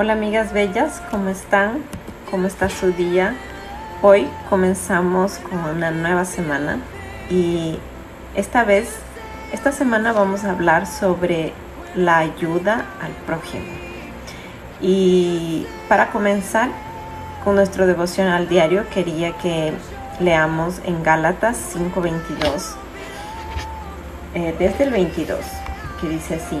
Hola amigas bellas, ¿cómo están? ¿Cómo está su día? Hoy comenzamos con una nueva semana y esta vez, esta semana vamos a hablar sobre la ayuda al prójimo. Y para comenzar con nuestro devocional diario, quería que leamos en Gálatas 5:22, eh, desde el 22, que dice así.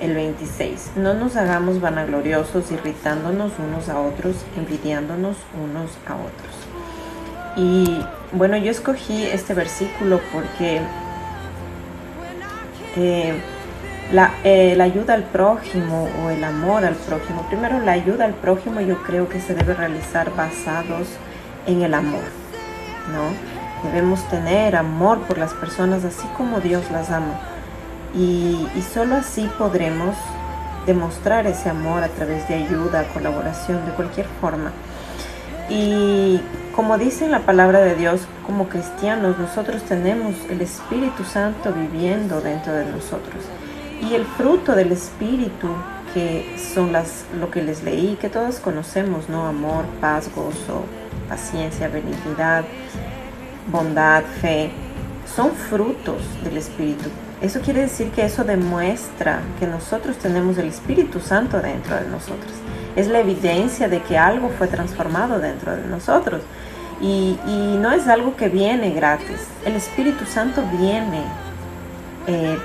el 26. No nos hagamos vanagloriosos, irritándonos unos a otros, envidiándonos unos a otros. Y bueno, yo escogí este versículo porque eh, la, eh, la, ayuda al prójimo o el amor al prójimo, primero la ayuda al prójimo yo creo que se debe realizar basados en el amor, ¿no? Debemos tener amor por las personas así como Dios las ama y, solo así podremos demostrar ese amor a través de ayuda, colaboración, de cualquier forma. Y como dice la palabra de Dios, como cristianos, nosotros tenemos el Espíritu Santo viviendo dentro de nosotros. Y el fruto del Espíritu, que son las, lo que les leí, que todos conocemos, ¿no? Amor, paz, gozo, paciencia, benignidad, bondad, fe, son frutos del Espíritu. Eso quiere decir que eso demuestra que nosotros tenemos el Espíritu Santo dentro de nosotros. Es la evidencia de que algo fue transformado dentro de nosotros. Y, no es algo que viene gratis. El Espíritu Santo viene eh,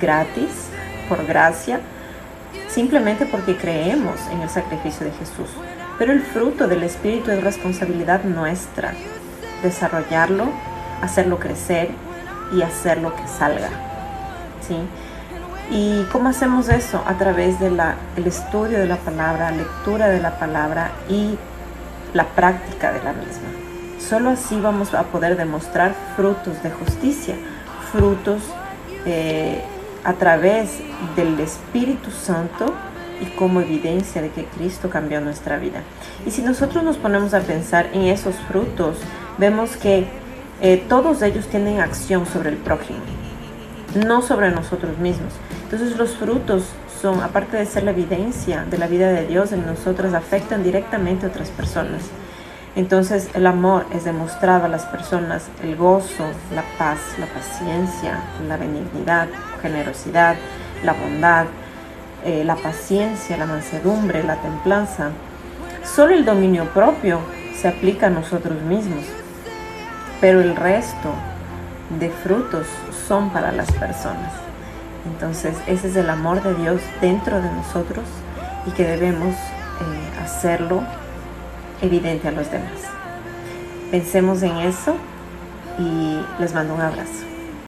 gratis, por gracia, simplemente porque creemos en el sacrificio de Jesús. Pero el fruto del Espíritu es responsabilidad nuestra. Desarrollarlo, hacerlo crecer y hacerlo que salga. ¿Y cómo hacemos eso? A través del estudio de la palabra, lectura de la palabra y la práctica de la misma. Solo así vamos a poder demostrar frutos de justicia, frutos eh, a través del Espíritu Santo y como evidencia de que Cristo cambió nuestra vida. Y si nosotros nos ponemos a pensar en esos frutos, vemos que eh, todos ellos tienen acción sobre el prójimo no sobre nosotros mismos. Entonces los frutos son, aparte de ser la evidencia de la vida de Dios en nosotros, afectan directamente a otras personas. Entonces el amor es demostrado a las personas, el gozo, la paz, la paciencia, la benignidad, generosidad, la bondad, eh, la paciencia, la mansedumbre, la templanza. Solo el dominio propio se aplica a nosotros mismos, pero el resto de frutos son para las personas. Entonces ese es el amor de Dios dentro de nosotros y que debemos eh, hacerlo evidente a los demás. Pensemos en eso y les mando un abrazo.